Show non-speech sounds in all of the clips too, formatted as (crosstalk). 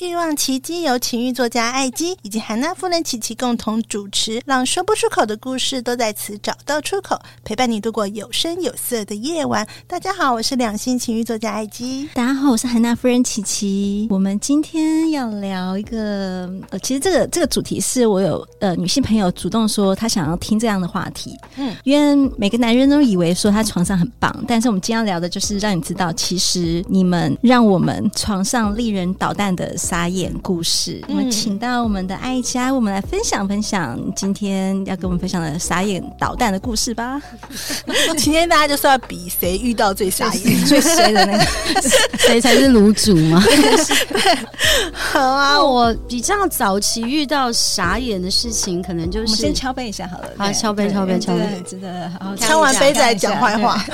欲望奇迹由情欲作家艾姬以及韩娜夫人琪琪共同主持，让说不出口的故事都在此找到出口，陪伴你度过有声有色的夜晚。大家好，我是两性情欲作家艾姬。大家好，我是韩娜夫人琪琪。我们今天要聊一个，呃，其实这个这个主题是我有呃女性朋友主动说她想要听这样的话题。嗯，因为每个男人都以为说他床上很棒，但是我们今天要聊的就是让你知道，其实你们让我们床上令人捣蛋的。傻眼故事，我们请到我们的爱家，我们来分享分享今天要跟我们分享的傻眼捣蛋的故事吧。(laughs) 今天大家就是要比谁遇到最傻眼、(laughs) 最衰的那个，(laughs) 谁才是卤主吗？好啊，我比较早期遇到傻眼的事情，可能就是我们先敲杯一下好了。好，敲杯，敲杯，敲杯，真的好。敲完杯再讲坏话。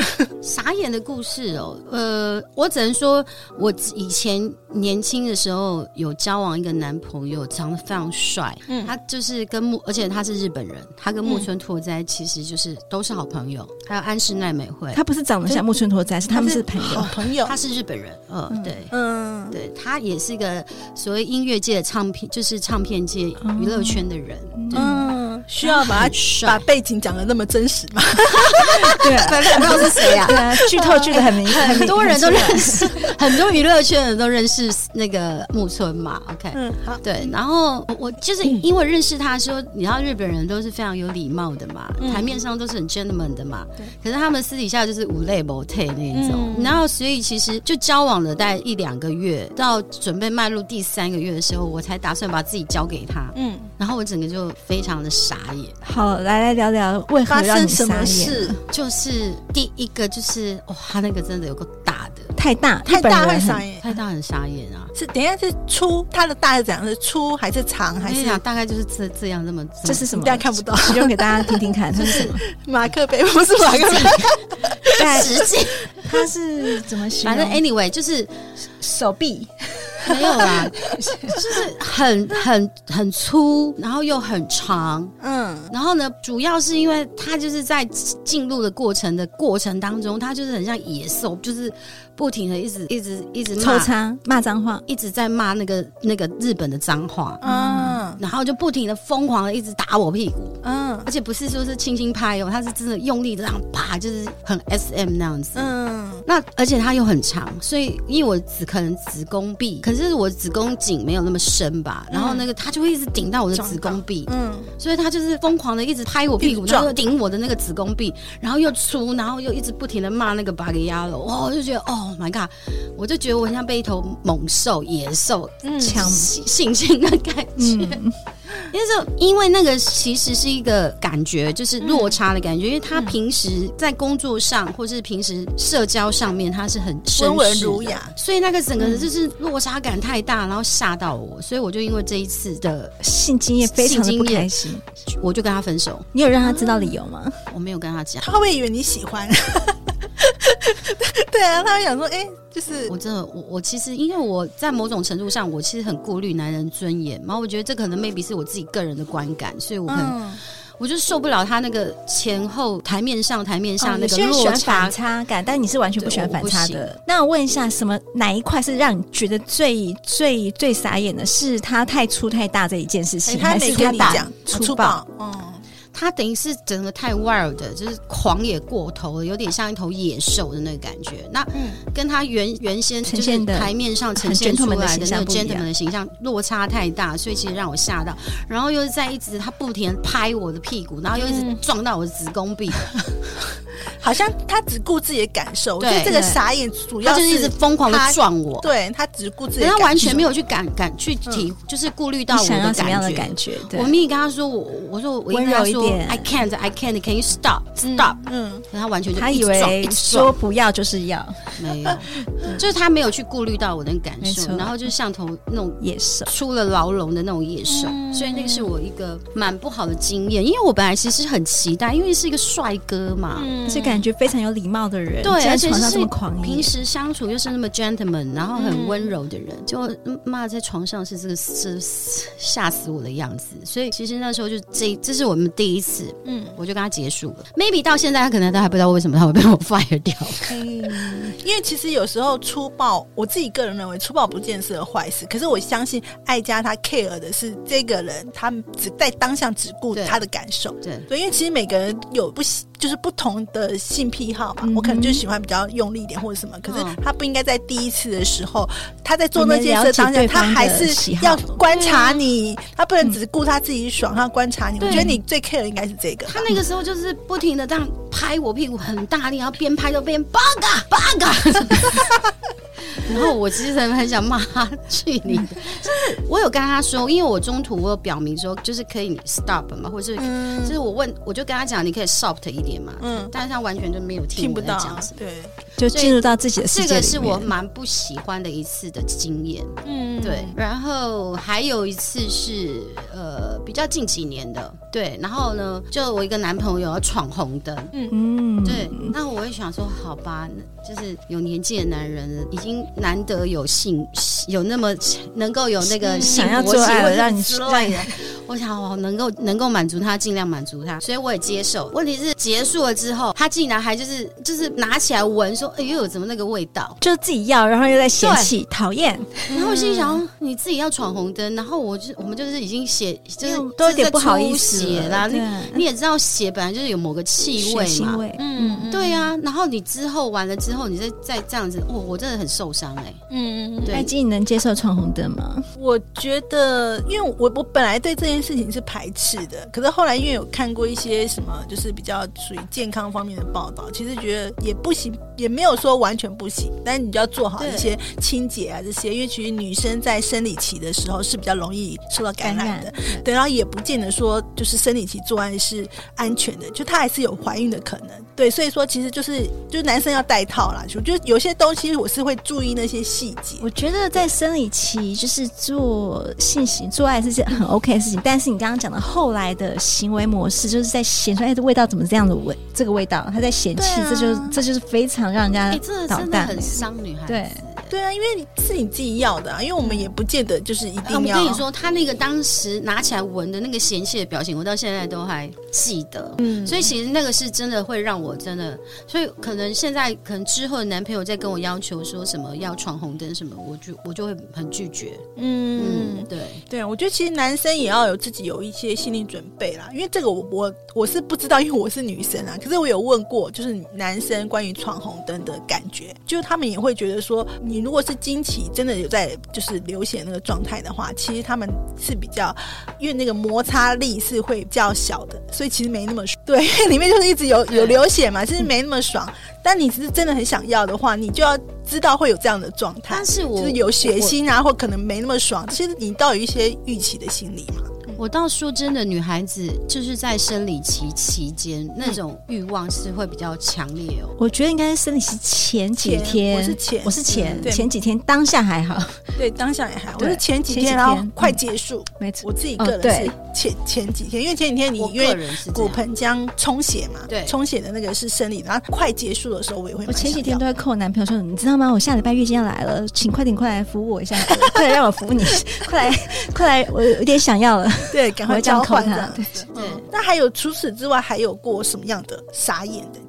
傻眼的故事哦，呃，我只能说，我以前年轻的时候。有交往一个男朋友，长得非常帅。嗯，他就是跟木，而且他是日本人，他跟木村拓哉其实就是都是好朋友。还有安室奈美惠，他不是长得像木村拓哉，是他们是朋友。好朋友，(laughs) 他是日本人。嗯，对，嗯，对，他也是一个所谓音乐界的唱片，就是唱片界娱乐圈的人。嗯，需要把他把背景讲的那么真实吗？(laughs) 对。啊，反正不知道是谁啊。对啊，剧透剧的很明 (laughs) 显，很多人都认识，(laughs) 很多娱乐圈的人都认识那个木。村嘛，OK，嗯，好，对，然后我就是因为认识他说，你知道日本人都是非常有礼貌的嘛，台面上都是很 gentleman 的嘛，对，可是他们私底下就是无泪无退那一种，然后所以其实就交往了大概一两个月，到准备迈入第三个月的时候，我才打算把自己交给他，嗯，然后我整个就非常的傻眼。好，来来聊聊为何让你傻眼？发生什么事？就是第一个就是哇，他那个真的有个大的。太大，太大会傻眼，太大很傻眼啊！是等一下是粗，它的大是怎样？是粗还是长？还是大概就是这这样这么？这是什么？大家看不到，用给大家听听看，这是什么？马克杯不是马克杯，实际它是怎么形容？反正 anyway 就是手臂。没有啦，(laughs) 就是很很很粗，然后又很长，嗯，然后呢，主要是因为他就是在进入的过程的过程当中，他就是很像野兽，就是不停的一直一直一直抽插骂脏话，一直在骂那个那个日本的脏话，嗯，然后就不停的疯狂的一直打我屁股，嗯，而且不是说是轻轻拍哦，他是真的用力的这样啪，就是很 SM 那样子，嗯，那而且他又很长，所以因为我只可能子宫壁，可是我子宫颈没有那么深吧，然后那个他就会一直顶到我的子宫壁，嗯，所以他就是疯狂的一直拍我屁股，然后顶我的那个子宫壁，然后又粗，然后又一直不停的骂那个巴给压了，哇，我就觉得哦 my god，我就觉得我很像被一头猛兽、野兽强。性侵的感觉。嗯因为因为那个其实是一个感觉，就是落差的感觉。嗯、因为他平时在工作上，或是平时社交上面，他是很温文儒雅，所以那个整个就是落差感太大，然后吓到我，所以我就因为这一次的性经验非常的不开心，我就跟他分手。你有让他知道理由吗？我没有跟他讲，他会以为你喜欢？(laughs) 对啊，他会想说，哎、欸，就是我真的，我我其实，因为我在某种程度上，我其实很顾虑男人尊严，然后我觉得这可能 maybe 是我自己个人的观感，所以我很，嗯、我就受不了他那个前后台面上台面上那个落差、反差感，但你是完全不喜欢反差的。那我问一下，什么哪一块是让你觉得最最最傻眼的？是他太粗太大这一件事情，还是他打粗暴？嗯。它等于是整个太 wild 的，就是狂野过头了，有点像一头野兽的那个感觉。那跟它原原先就是台面上呈现出来的那个 gentleman 的形象落差太大，所以其实让我吓到。然后又是在一直他不停拍我的屁股，然后又一直撞到我的子宫壁。好像他只顾自己的感受，对，这个傻眼主要就是一直疯狂的撞我，对他只顾自己，他完全没有去感感去体，就是顾虑到我的感觉。我明明跟他说，我我说我应该说，I can't, I can't, can you stop, stop？嗯，他完全就他以为说不要就是要，没有，(laughs) 就是他没有去顾虑到我的感受，然后就像头那种野兽。出了牢笼的那种野兽，所以那个是我一个蛮不好的经验，因为我本来其实很期待，因为是一个帅哥嘛，这感觉非常有礼貌的人，对，而且是平时相处又是那么 gentleman，然后很温柔的人，就骂在床上是这个是吓死我的样子，所以其实那时候就这这是我们第一次，嗯，我就跟他结束了。Maybe 到现在他可能都还不知道为什么他会被我 (laughs) fire 掉，嗯，因为其实有时候粗暴，我自己个人认为粗暴不见得是坏事，可是我相信爱家他 care 的是这个人，他只在当下只顾他的感受，对，对，因为其实每个人有不喜。就是不同的性癖好嘛，我可能就喜欢比较用力一点或者什么，可是他不应该在第一次的时候，他在做那件事当下，他还是要观察你，他不能只顾他自己爽，他要观察你。我觉得你最 care 的应该是这个。他那个时候就是不停的这样拍我屁股，很大力，然后边拍就边 bug bug。(laughs) 然后我其实很很想骂他去你的，就是我有跟他说，因为我中途我有表明说，就是可以你 stop 嘛，或者是就是我问，我就跟他讲，你可以 soft 一点嘛，嗯，但是他完全就没有听不到，对，就进入到自己的世界。这个是我蛮不喜欢的一次的经验，嗯，对。然后还有一次是呃比较近几年的，对，然后呢，就我一个男朋友要闯红灯，嗯嗯，对，那我也想说，好吧，就是有年纪的男人已经。难得有性，有那么能够有那个想要做爱的让你之类的，我想我能够能够满足他，尽量满足他，所以我也接受。问题是结束了之后，他竟然还就是就是拿起来闻，说：“哎呦，怎么那个味道？”就自己要，然后又在嫌弃讨厌。然后我心想：你自己要闯红灯，然后我就我们就是已经写，就是都有点不好意思写啦。你你也知道，血本来就是有某个气味嘛，嗯，对呀。然后你之后完了之后，你再再这样子，哦，我真的很受伤哎。嗯，爱姬，你能接受闯红灯吗？我觉得，因为我我本来对这件事情是排斥的，可是后来因为有看过一些什么，就是比较属于健康方面的报道，其实觉得也不行，也没有说完全不行，但是你就要做好一些清洁啊这些，因为其实女生在生理期的时候是比较容易受到感染的，对，然后也不见得说就是生理期做爱是安全的，就她还是有怀孕的可能，对，所以说其实就是就是男生要戴套啦，就就有些东西我是会注意那些细节，我觉得在生理期就是做性行做爱是件很 OK 的事情，但是你刚刚讲的后来的行为模式，就是在嫌说哎，这味道怎么这样的味？这个味道他在嫌弃，啊、这就是这就是非常让人家捣蛋，真的很伤女孩子。对。对啊，因为你是你自己要的啊，因为我们也不见得就是一定要。我跟你说，他那个当时拿起来闻的那个嫌弃的表情，我到现在都还记得。嗯，所以其实那个是真的会让我真的，所以可能现在可能之后的男朋友在跟我要求说什么要闯红灯什么，我就我就会很拒绝。嗯，嗯对对啊，我觉得其实男生也要有自己有一些心理准备啦，因为这个我我我是不知道，因为我是女生啊。可是我有问过，就是男生关于闯红灯的感觉，就是他们也会觉得说你。你如果是经期真的有在就是流血那个状态的话，其实他们是比较，因为那个摩擦力是会比较小的，所以其实没那么爽。对，(laughs) 里面就是一直有有流血嘛，其实没那么爽。但你是真的很想要的话，你就要知道会有这样的状态，但是我就是有血腥啊，或可能没那么爽。其实你倒有一些预期的心理嘛。我倒说真的，女孩子就是在生理期期间那种欲望是会比较强烈哦。我觉得应该是生理期前几天，我是前，我是前前几天，当下还好，对，当下也还好。我是前几天，然后快结束，没错。我自己个人是前前几天，因为前几天你因为骨盆腔充血嘛，对，充血的那个是生理，然后快结束的时候我也会。我前几天都在扣我男朋友说，你知道吗？我下礼拜月经要来了，请快点快来服务我一下，(laughs) 快来让我服务你，(laughs) 快来快来，我有点想要了。对，赶快交换的。对，对。那还有除此之外，还有过什么样的傻眼的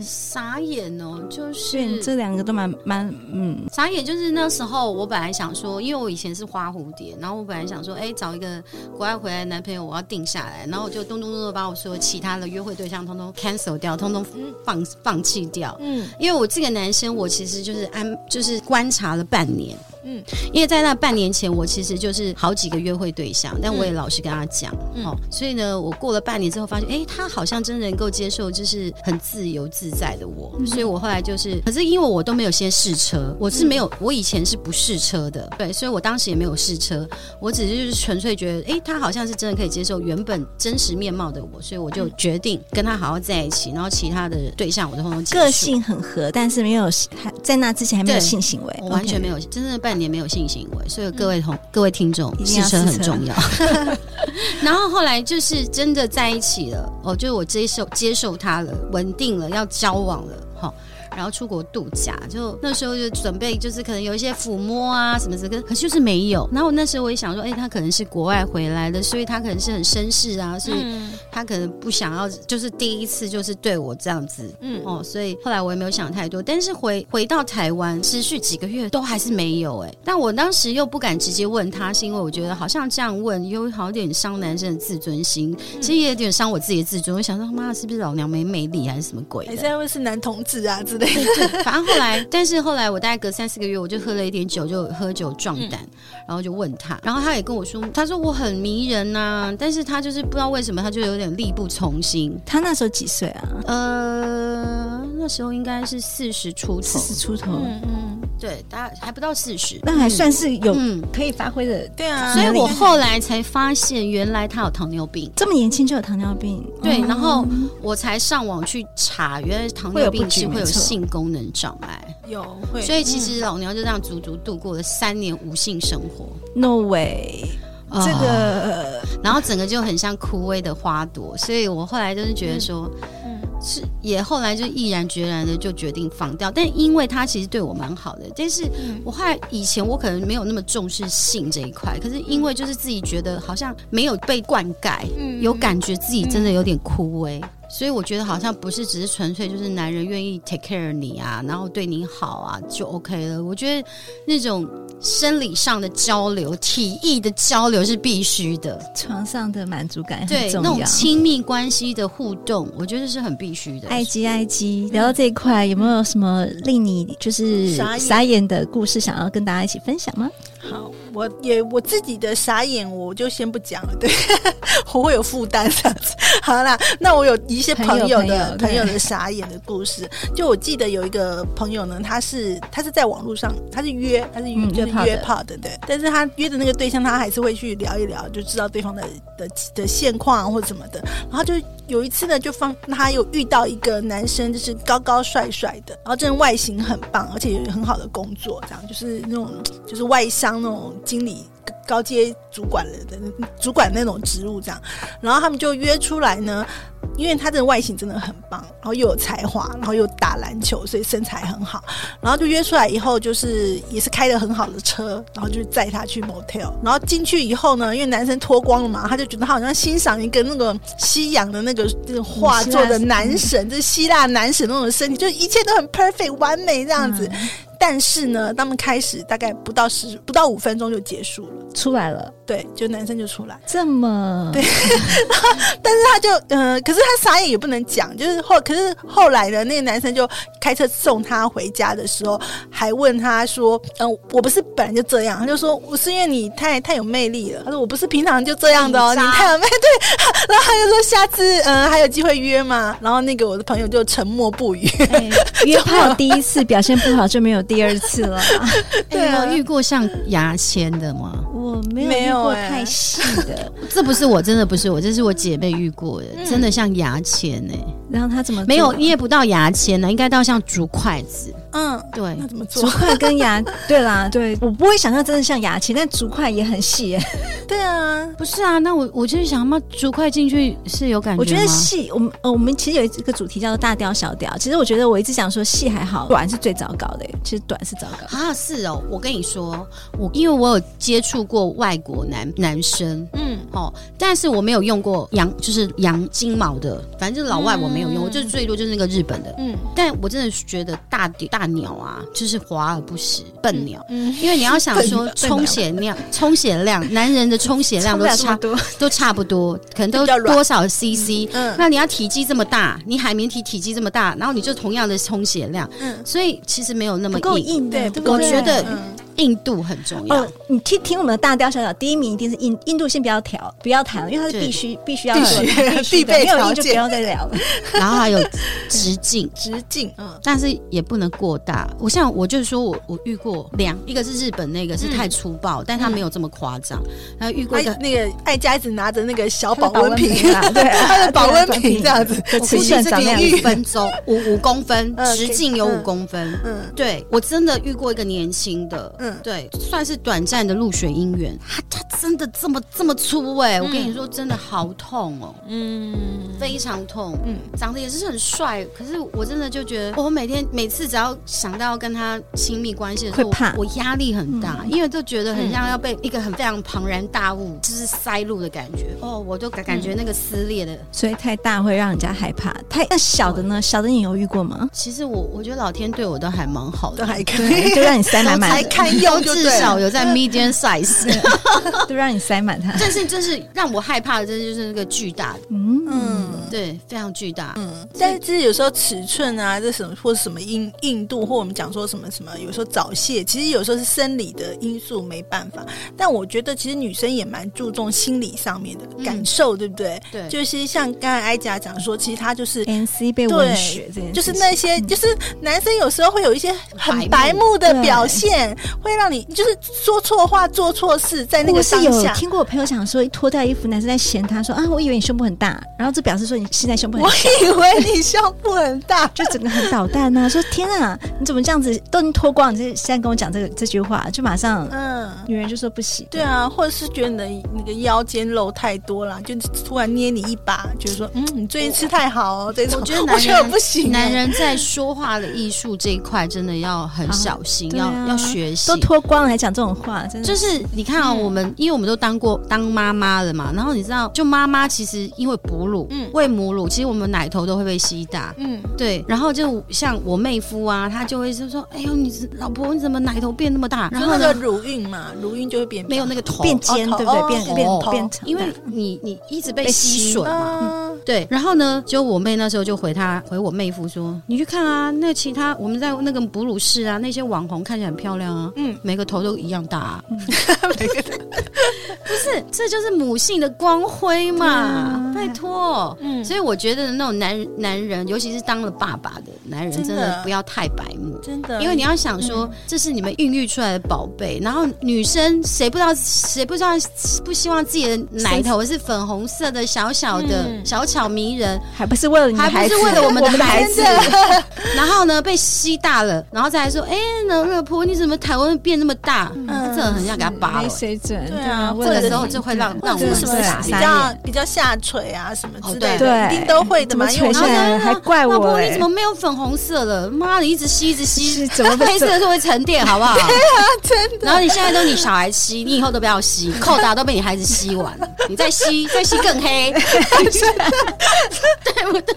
傻眼哦，就是这两个都蛮蛮嗯，傻眼就是那时候我本来想说，因为我以前是花蝴蝶，然后我本来想说，哎，找一个国外回来的男朋友，我要定下来，然后我就咚咚咚的把我说其他的约会对象通通 cancel 掉，通通放放弃掉。嗯，因为我这个男生，我其实就是安，就是观察了半年。嗯，因为在那半年前，我其实就是好几个约会对象，但我也老实跟他讲，嗯、哦，所以呢，我过了半年之后发现，哎，他好像真能够接受，就是很自由自在的我，嗯、所以我后来就是，可是因为我都没有先试车，我是没有，我以前是不试车的，对，所以我当时也没有试车，我只是就是纯粹觉得，哎，他好像是真的可以接受原本真实面貌的我，所以我就决定跟他好好在一起，然后其他的对象我都通通个性很合，但是没有还在那之前还没有性行为，我完全没有真正的半年没有性行为，所以各位同、嗯、各位听众，试车很重要。(laughs) (laughs) 然后后来就是真的在一起了，哦，就是我接受接受他了，稳定了，要交往了，好、然后出国度假，就那时候就准备，就是可能有一些抚摸啊什么什么，可是就是没有。然后我那时候我也想说，哎，他可能是国外回来的，所以他可能是很绅士啊，所以他可能不想要，就是第一次就是对我这样子，嗯哦，所以后来我也没有想太多。但是回回到台湾，持续几个月都还是没有哎。但我当时又不敢直接问他，是因为我觉得好像这样问又好点伤男生的自尊心，其实也有点伤我自己的自尊。我想说，妈，是不是老娘没魅力还是什么鬼？还是因为是男同志啊之 (laughs) (laughs) 反正后来，但是后来我大概隔三四个月，我就喝了一点酒，就喝酒壮胆，嗯、然后就问他，然后他也跟我说，他说我很迷人呐、啊，但是他就是不知道为什么，他就有点力不从心。他那时候几岁啊？呃，那时候应该是四十出头，四十出头，嗯嗯，对，大概还不到四十，那还算是有可以发挥的，对啊。所以我后来才发现，原来他有糖尿病，这么年轻就有糖尿病，对，然后我才上网去查，原来糖尿病是会有性功能。能障碍。有会，所以其实老娘就这样足足度过了三年无性生活。No way，、哦、这个，(laughs) 然后整个就很像枯萎的花朵。所以我后来就是觉得说，嗯，是也后来就毅然决然的就决定放掉。但因为他其实对我蛮好的，但是我后来以前我可能没有那么重视性这一块，可是因为就是自己觉得好像没有被灌溉，嗯、有感觉自己真的有点枯萎。所以我觉得好像不是只是纯粹就是男人愿意 take care 你啊，然后对你好啊就 OK 了。我觉得那种生理上的交流、体液的交流是必须的，床上的满足感很重要。对，那种亲密关系的互动，我觉得是很必须的。爱鸡爱鸡，聊到这一块，有没有什么令你就是傻眼的故事，想要跟大家一起分享吗？好，我也我自己的傻眼，我就先不讲了，对，(laughs) 我会有负担这样子。好啦，那我有一些朋友的朋友，的傻眼的故事，就我记得有一个朋友呢，他是他是在网络上，他是约，他是约、嗯、就是约炮的，对，但是他约的那个对象，他还是会去聊一聊，就知道对方的的的现况或者什么的。然后就有一次呢，就放他有遇到一个男生，就是高高帅帅的，然后这人外形很棒，而且有很好的工作，这样就是那种就是外商。那种经理、高阶主管了的主管那种职务这样，然后他们就约出来呢，因为他的外形真的很棒，然后又有才华，然后又打篮球，所以身材很好。然后就约出来以后，就是也是开的很好的车，然后就载他去 motel。然后进去以后呢，因为男生脱光了嘛，他就觉得他好像欣赏一个那个西洋的那个这个画作的男神，就是希腊男神那种身体，就一切都很 perfect 完美这样子。嗯但是呢，他们开始大概不到十不到五分钟就结束了，出来了。对，就男生就出来，这么对。(laughs) 但是他就嗯、呃，可是他傻眼也不能讲，就是后可是后来的那个男生就开车送他回家的时候，还问他说：“嗯、呃，我不是本来就这样。”他就说：“我是因为你太太有魅力了。”他说：“我不是平常就这样的哦，你太有魅力。(laughs) ”对，然后他就说：“下次嗯、呃，还有机会约吗？”然后那个我的朋友就沉默不语。哎、约炮第一次表现不好就没有。第二次了，(laughs) 对啊，遇过像牙签的吗？我没有遇过太细的，(laughs) 这不是我，真的不是我，这是我姐妹遇过的，真的像牙签哎。然后他怎么没有捏不到牙签呢？应该到像竹筷子。嗯，对，那怎么做？(laughs) 竹筷跟牙，(laughs) 对啦，对，我不会想象真的像牙签，但竹筷也很细耶。(laughs) 对啊，不是啊，那我我就是想，那竹筷进去是有感觉？我觉得细，我们呃，我们其实有一个主题叫做大雕小雕。其实我觉得我一直想说细还好，短是最糟糕的。其实短是糟糕啊，是哦。我跟你说，我因为我有接触过外国男男生，嗯，哦，但是我没有用过羊，就是羊金毛的，反正就是老外我没有用，我就是最多就是那个日本的。嗯，但我真的觉得大大鸟啊，就是华而不实，笨鸟。嗯，因为你要想说充血量，充血量，男人的充血量都差多，都差不多，可能都多少 CC。嗯，那你要体积这么大，你海绵体体积这么大，然后你就同样的充血量，嗯，所以其实没有那么够硬，对，我觉得。硬度很重要。哦，你听听我们的大雕小小，第一名一定是硬硬度，先不要调，不要谈，因为它是必须必须要必须 (laughs) 必备条件，就不要再聊了。然后还有直径，(laughs) 直径，嗯，但是也不能过大。我像我就是说我我遇过两，一个是日本那个是太粗暴，但他没有这么夸张。然后遇过那个爱家一直拿着那个小保温瓶，对，他的保温瓶这样子，尺寸是五分钟，五五公分，直径有五公分。嗯，对我真的遇过一个年轻的，嗯。对，算是短暂的入学姻缘。他他真的这么这么粗哎、我跟你说，真的好痛哦，嗯，非常痛，嗯，长得也是很帅。可是我真的就觉得，我每天每次只要想到跟他亲密关系的时候，会怕，我压力很大，嗯、因为就觉得很像要被一个很非常庞然大物就是塞入的感觉。哦，我就感感觉那个撕裂的，所以太大会让人家害怕。太那小的呢？小的你犹豫过吗？其实我我觉得老天对我都还蛮好的，都还可以，就让你塞满满，才堪用。至少有在 medium size，(laughs) 都让你塞满它。但是，这是让我害怕的，真的就是那个巨大的，嗯，对，非常巨大。嗯，但是其实有时候尺寸啊，这什么或者什么硬硬度，或我们讲说什么什么，有时候早泄，其实有时候是生理的因素没办法。但我觉得其实女生也蛮注重心理上面的感受，对不对？对，就是像刚才艾佳讲说，其实她就是 NC 被文学这件，就是那些，就是男生有时候会有一些很白目的表现，会让。你就是说错话、做错事，在那个当下。我是有听过我朋友讲说，一脱掉衣服，男生在嫌他说啊，我以为你胸部很大，然后这表示说你现在胸部很大。我以为你胸部很大，就整个很捣蛋呐。说天啊，你怎么这样子都能脱光？你现在跟我讲这个这句话，就马上嗯，女人就说不行。对啊，或者是觉得你的那个腰间肉太多了，就突然捏你一把，觉得说嗯，你最近吃太好哦。这种我觉得男人不行，男人在说话的艺术这一块真的要很小心，要要学习。都脱。光了还讲这种话，真的。就是你看啊，我们因为我们都当过当妈妈了嘛，然后你知道，就妈妈其实因为哺乳，嗯，喂母乳，其实我们奶头都会被吸大，嗯，对。然后就像我妹夫啊，他就会就说：“哎呦，你老婆你怎么奶头变那么大？”然后那个乳晕嘛，乳晕就会变没有那个头。变尖，对不对？变变变长，因为你你一直被吸吮嘛，对。然后呢，就我妹那时候就回他回我妹夫说：“你去看啊，那其他我们在那个哺乳室啊，那些网红看起来很漂亮啊，嗯。”每个头都一样大，啊，(laughs) 每个头。不是，这就是母性的光辉嘛！拜托，嗯，所以我觉得那种男男人，尤其是当了爸爸的男人，真的。不要太白目，真的，因为你要想说，这是你们孕育出来的宝贝。然后女生谁不知道，谁不知道不希望自己的奶头是粉红色的，小小的，小巧迷人，还不是为了你还不是为了我们的孩子？(laughs) 然后呢，被吸大了，然后再来说，哎，那老婆你怎么台湾变？那么大，嗯，这很像给他拔了，没水准，对啊，这个时候就会让让我们什么比较比较下垂啊什么之类的，一定都会的嘛。垂下来还怪我，老婆你怎么没有粉红色了？妈的，一直吸一直吸，怎么 (laughs) 黑色的时候会沉淀，好不好？(laughs) 对啊，真的。然后你现在都你小孩吸，你以后都不要吸，(laughs) 扣打都被你孩子吸完，你再吸再吸更黑，对不对？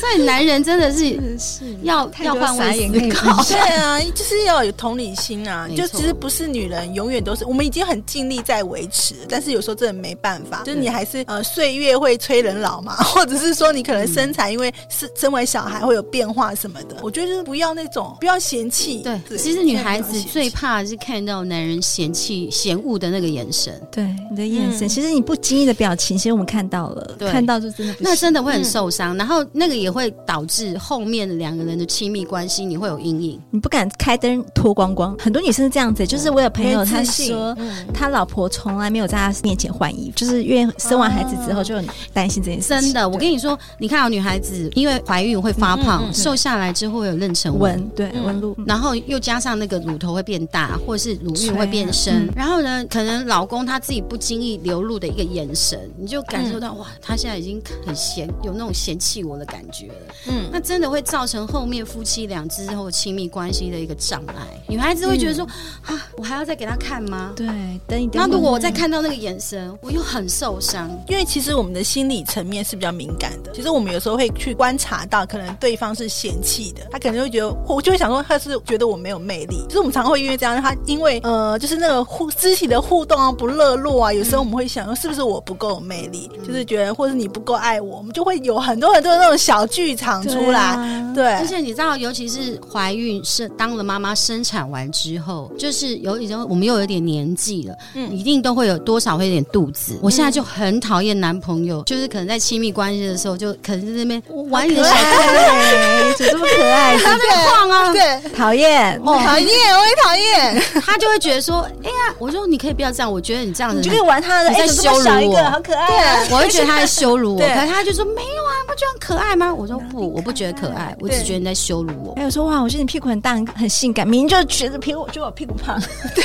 所以男人真的是是要要换位思考，对啊，就是要有同理心啊，就。其实不是女人永远都是，我们已经很尽力在维持，但是有时候真的没办法，就是你还是呃岁月会催人老嘛，(laughs) 或者是说你可能身材因为是生完小孩会有变化什么的，我觉得就是不要那种不要嫌弃。对，其实女孩子最怕的是看到男人嫌弃嫌恶的那个眼神。对，你的眼神，其实你不经意的表情，其实我们看到了，看到就真的那真的会很受伤，然后那个也会导致后面两个人的亲密关系你会有阴影，你不敢开灯脱光光，很多女生是这样子。就是我有朋友，他说他老婆从来没有在他面前换衣服，就是因为生完孩子之后就很担担心这件事。真的，我跟你说，你看啊，女孩子因为怀孕会发胖，瘦下来之后会有妊娠纹，对纹路，然后又加上那个乳头会变大，或者是乳晕会变深，然后呢，可能老公他自己不经意流露的一个眼神，你就感受到哇，他现在已经很嫌有那种嫌弃我的感觉了。嗯，那真的会造成后面夫妻俩之后亲密关系的一个障碍。女孩子会觉得说啊，我还要再给他看吗？对，等一等。那如果我再看到那个眼神，我又很受伤，因为其实我们的心理层面是比较敏感的。其实我们有时候会去观察到，可能对方是嫌弃的，他可能会觉得，我就会想说他是觉得我没有魅力。就是我们常会因为这样，他因为呃，就是那个互肢体的互动啊不热络啊，有时候我们会想说是不是我不够有魅力，嗯、就是觉得或者你不够爱我，我们就会有很多很多的那种小剧场出来。对，啊、对，而且你知道，尤其是怀孕生当了妈妈生产完之后，就是有已经我们又有点年纪了，嗯，一定都会有多少会有点肚子。嗯、我现在就很讨厌男朋友，就是可能在亲密关系的时候，就可能在那边玩你的小可爱，怎么这么可爱？(laughs) 他在晃啊，对，讨厌，我讨厌，我也讨厌。(laughs) 他就会觉得说，哎呀，我说你可以不要这样，我觉得你这样子，你就可以玩他的，在羞辱我，好可爱。我会觉得他在羞辱我，(laughs) 可是他就说没有啊，不觉得很可爱吗？我说不，我不觉得可爱，我只觉得你在羞辱我。还有说哇，我觉得你屁股很大，很性感，明明就是觉得屁股，就我屁股胖，(laughs) 对，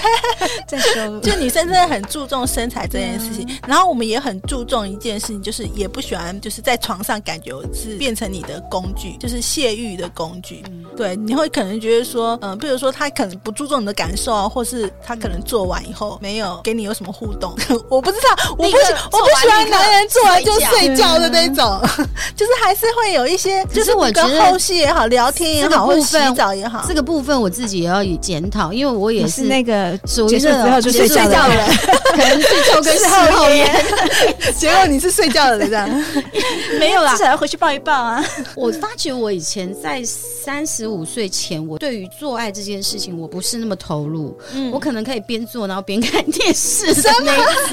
再说。就女生真的很注重身材这件事情，然后我们也很注重一件事情，就是也不喜欢就是在床上感觉是变成你的工具，就是泄欲的工具。对，你会可能觉得说，嗯，比如说他可能不注重你的感受啊，或是他可能做完以后没有给你有什么互动，(laughs) 我不知道，我不喜我不喜欢男人做完就睡觉。的那种，(laughs) 就是还是会有一些，就是我觉得后戏也好，聊天也好，或者洗澡也好，这个部分我自己也要检讨，因为我也是那个属于之后就睡觉的人，(laughs) 可能是抽根事后烟，(laughs) 结果你是睡觉的人这样，(laughs) 没有啦，至少要回去抱一抱啊。我发觉我以前在三十五岁前，我对于做爱这件事情，我不是那么投入。嗯，我可能可以边做然后边看电视。什么？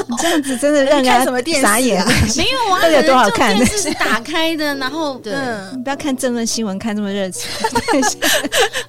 你这样子真的让人家什么电视傻眼啊？没有啊，有多好看？电视是打开的，然后对，你不要看政论新闻看这么热情。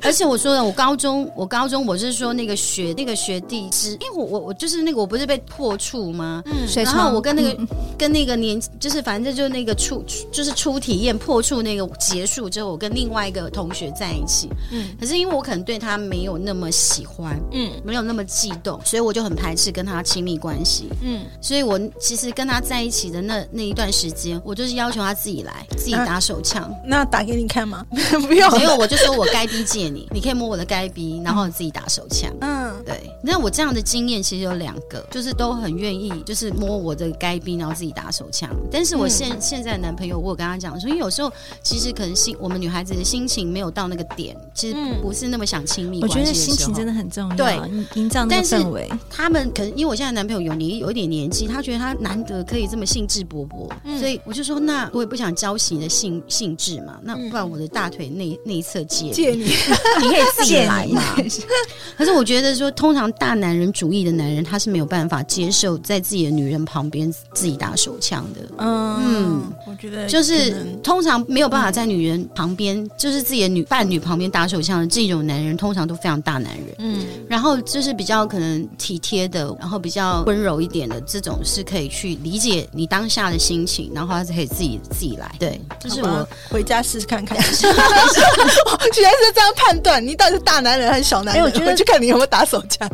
而且我说的，我高中，我高中我是说那个学那个学弟是，因为我我我就是那个我不是被破处吗？嗯，然后我跟那个跟那个年就是反正就那个初就是初体验破处那个结束之后，我跟另外一个同学在一起。嗯，可是因为我可能对他没有那么喜欢，嗯，没有那么悸动，所以我就很排斥跟他亲密关系。嗯，所以我其实跟他在一起的那那一段时间，我就是要求他自己来，自己打手枪。那打给你看吗？(laughs) 不用，没有，我就说我该逼借你，你可以摸我的该逼，然后你自己打手枪。嗯，对。那我这样的经验其实有两个，就是都很愿意，就是摸我的该兵，然后自己打手枪。但是我现现在的男朋友，我有跟他讲说，因为有时候其实可能心我们女孩子的心情没有到那个点，其实不是那么想亲密。我觉得心情真的很重要，对，营造那个氛围。他们可能因为我现在男朋友有年有一点年纪，他觉得他难得可以这么兴致勃勃，嗯、所以我就说，那我也不想浇熄你的兴兴致嘛，那不然我的大腿内内侧借借你，(laughs) 你可以自己来嘛。(laughs) 可是我觉得说，通常大男人主义的男人，他是没有办法接受在自己的女人旁边自己打手枪的。嗯，嗯我觉得就是通常没有办法在女人旁边，嗯、就是自己的女伴侣旁边打手枪的这种男人，通常都非常大男人。嗯，然后就是比较可能体贴的，然后比较温柔一点的，这种是可以去理解你当下的心情，然后他是可以自己自己来。对，就是我回家试试看看。(laughs) (laughs) 居然是这样判断，你到底是大男人还是小男人？我觉得去看你有没有打手枪。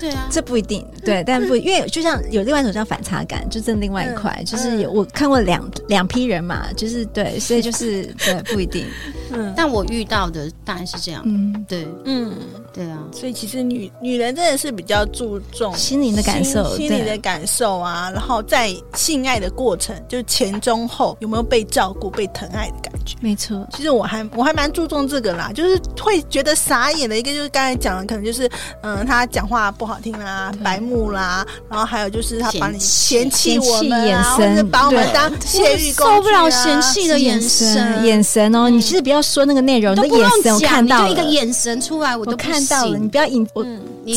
对啊，这不一定。对，(laughs) 但不因为就像有另外一种叫反差感，就这另外一块，就是有我看过两两批人嘛，就是对，所以就是对不一定。(laughs) 嗯，但我遇到的大概是这样。嗯，对，嗯，对啊。所以其实女女人真的是比较注重心灵的感受，心理的感受啊，然后在性爱的过程，就是前中后有没有被照顾、被疼爱的感觉。没错，其实我还我还蛮注重这个啦，就是会觉得傻眼的一个，就是刚才讲的，可能就是嗯，他讲话不好听啦，白目啦，然后还有就是他把你嫌弃我们，或者把我们当泄欲工具，受不了嫌弃的眼神，眼神哦，你其实不要说那个内容，你的眼神我看到了，一个眼神出来我都看到了，你不要隐我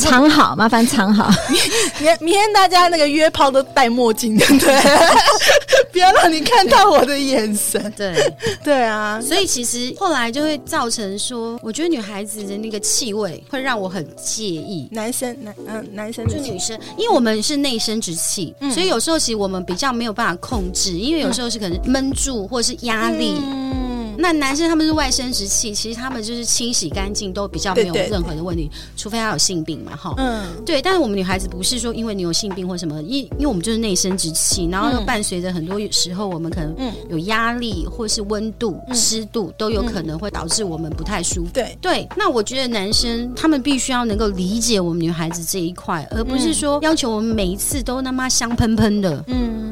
藏好，麻烦藏好。(laughs) 明明天大家那个约炮都戴墨镜，对不对？(laughs) 不要让你看到我的眼神。(laughs) 对对啊，所以其实后来就会造成说，我觉得女孩子的那个气味会让我很介意。男生男嗯，男生就女生，因为我们是内生殖器，嗯、所以有时候其实我们比较没有办法控制，因为有时候是可能闷住或者是压力。嗯那男生他们是外生殖器，其实他们就是清洗干净都比较没有任何的问题，对对对，除非他有性病嘛，哈。嗯，对。但是我们女孩子不是说因为你有性病或什么，因因为我们就是内生殖器，然后又伴随着很多时候我们可能有压力或是温度、湿、嗯、度都有可能会导致我们不太舒服。对对。那我觉得男生他们必须要能够理解我们女孩子这一块，而不是说要求我们每一次都那么香喷喷的。嗯，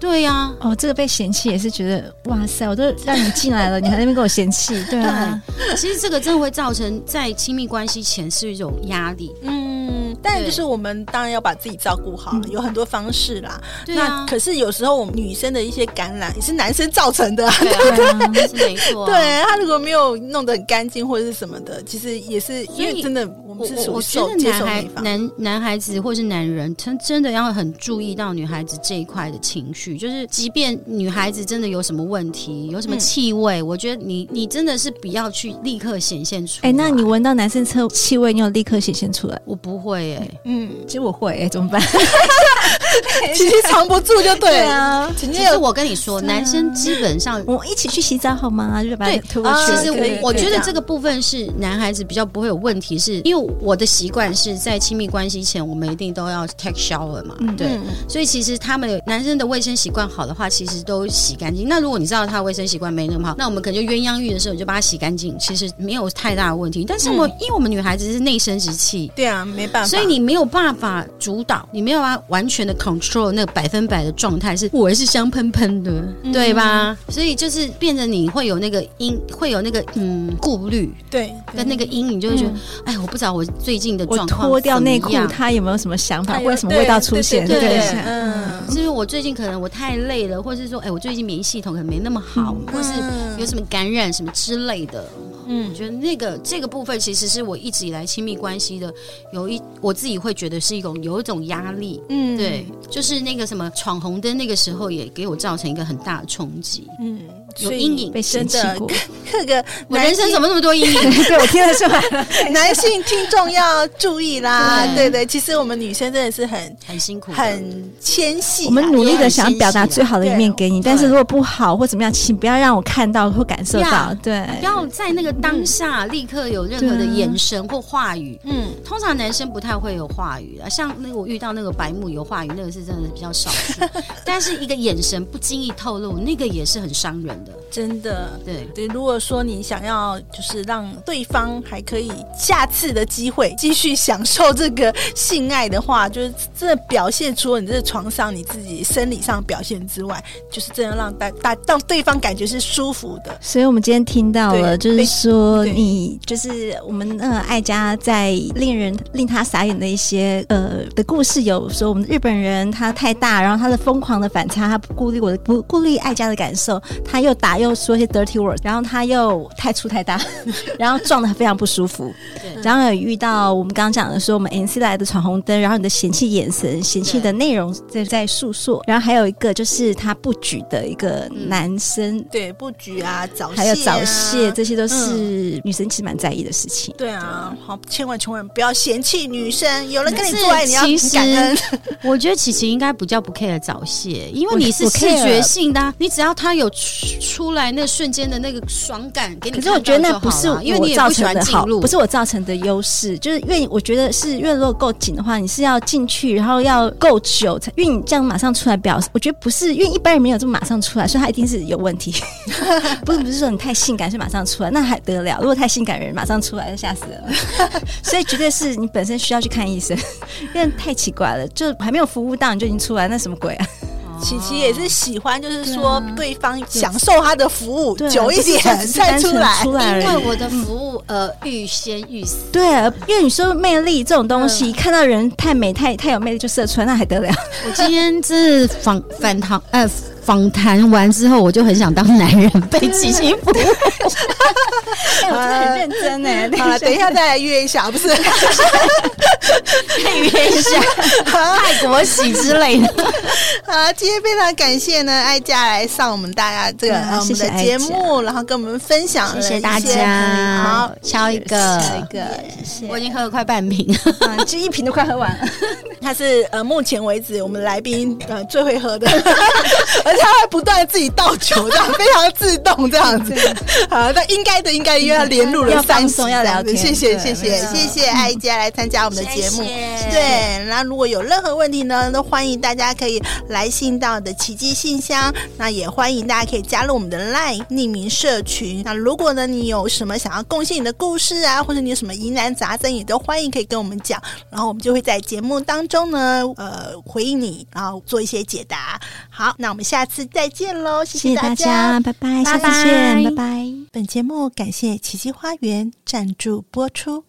对呀、啊。哦，这个被嫌弃也是觉得哇塞，我都让你进来了。你还在那边给我嫌弃，对啊，其实这个真的会造成在亲密关系前是一种压力，嗯，但就是我们当然要把自己照顾好，有很多方式啦。那可是有时候我们女生的一些感染也是男生造成的，对啊，(laughs) 没错。对，他如果没有弄得很干净或者是什么的，其实也是因为真的我们是属于受接受那一方。男男孩子或是男人，他真的要很注意到女孩子这一块的情绪，就是即便女孩子真的有什么问题，有什么气味，我觉得。你你真的是不要去立刻显现出来。哎、欸，那你闻到男生车气味，你有立刻显现出来？我不会哎、欸，嗯，其实我会哎、欸，(laughs) 怎么办？(laughs) 其实藏不住就对啊。其实我跟你说，男生基本上我一起去洗澡好吗？就把对，其实我我觉得这个部分是男孩子比较不会有问题，是因为我的习惯是在亲密关系前，我们一定都要 take shower 嘛，对。所以其实他们男生的卫生习惯好的话，其实都洗干净。那如果你知道他卫生习惯没那么好，那我们可能就鸳鸯浴的时候你就把它洗干净，其实没有太大的问题。但是我因为我们女孩子是内生殖器，对啊，没办法，所以你没有办法主导，你没有办法完全的 control 那个百分百的状态，是我是香喷喷的，嗯、对吧？所以就是变成你会有那个阴，会有那个嗯顾虑，对，跟那个阴影，就会觉得，嗯、哎，我不知道我最近的状况，脱掉内裤，他有没有什么想法，或者什么味道出现？对，对，对，对，嗯，是不是我最近可能我太累了，或者是说，哎，我最近免疫系统可能没那么好，嗯、或是有什么感染什么之类的。嗯，我觉得那个这个部分其实是我一直以来亲密关系的有一我自己会觉得是一种有一种压力，嗯，对，就是那个什么闯红灯那个时候也给我造成一个很大的冲击，嗯，有阴影被嫌弃过，这 (laughs) 个我人生怎么那么多阴影？(laughs) 对我听得出来，(laughs) 男性听众要注意啦，对对，其实我们女生真的是很很辛苦，很纤细，我们努力的想表达最好的一面给你，但是如果不好或怎么样，请不要让我看到或感受到，对，不要在那个。当下立刻有任何的眼神或话语，嗯，通常男生不太会有话语啊，像那个我遇到那个白木有话语，那个是真的是比较少数，但是一个眼神不经意透露，那个也是很伤人的，真的，对对。如果说你想要就是让对方还可以下次的机会继续享受这个性爱的话，就是真的表现除了你这个床上你自己生理上表现之外，就是真的让大大让对方感觉是舒服的。所以我们今天听到了，就是说。说你就是我们那个爱家在令人令他傻眼的一些呃的故事，有说我们日本人他太大，然后他的疯狂的反差，他不顾虑我的不顾虑爱家的感受，他又打又说一些 dirty words，然后他又太粗太大，(laughs) 然后撞的非常不舒服。对然后有遇到我们刚刚讲的说我们 NC 来的闯红灯，然后你的嫌弃眼神、嫌弃的内容在在诉说，然后还有一个就是他不举的一个男生，嗯、对不举啊，早泄、啊、还有早泄，这些都是。女生其实蛮在意的事情。对啊，好，千万千万不要嫌弃女生，有人跟你做爱，你要感恩。(laughs) 我觉得琪琪应该不叫不 care 早泄，因为你是视觉性的，你只要他有出来那瞬间的那个爽感给你。可是我觉得那不是因为你造成的好，不是我造成的优势，就是因为我觉得是因为如果够紧的话，你是要进去，然后要够久才，因为你这样马上出来表示，我觉得不是，因为一般人没有这么马上出来，所以他一定是有问题。(laughs) 不是不是说你太性感是马上出来，那还得了？如果太性感人，马上出来就吓死人了。(laughs) 所以绝对是你本身需要去看医生，因为太奇怪了，就还没有服务到你就已经出来，那什么鬼啊？琪琪也是喜欢，就是说对方享受他的服务久一点 (laughs) 再出来，因为我的服务呃欲仙欲死。对，因为你说魅力这种东西，看到人太美太太有魅力就射出来，那还得了？我今天是反反糖呃。访谈完之后，我就很想当男人被琪琪服务。我真的很认真哎。(laughs) 好了，等一下再来约一下，不是？可以约一下泰国喜之类的。(laughs) 好，今天非常感谢呢，艾佳来上我们大家这个我们的节目，然后跟我们分享。谢谢大家。好，敲一个，敲一个，谢谢。我已经喝了快半瓶，这一瓶都快喝完了。(laughs) 他是呃，目前为止我们来宾呃最会喝的，而且他会不断自己倒酒，这样非常自动这样子。好，那应该的，应该因为他连录了三次，要聊天。谢谢，谢谢，谢谢艾佳来参加我们的节目。对，那如果有任何问题呢，都欢迎大家可以来信到的奇迹信箱。那也欢迎大家可以加入我们的 LINE 匿名社群。那如果呢，你有什么想要贡献你的故事啊，或者你有什么疑难杂症，也都欢迎可以跟我们讲，然后我们就会在节目当中呢，呃，回应你，然后做一些解答。好，那我们下次再见喽，谢谢大家，拜拜，下次见，拜拜。拜拜。本节目感谢奇迹花园赞助播出。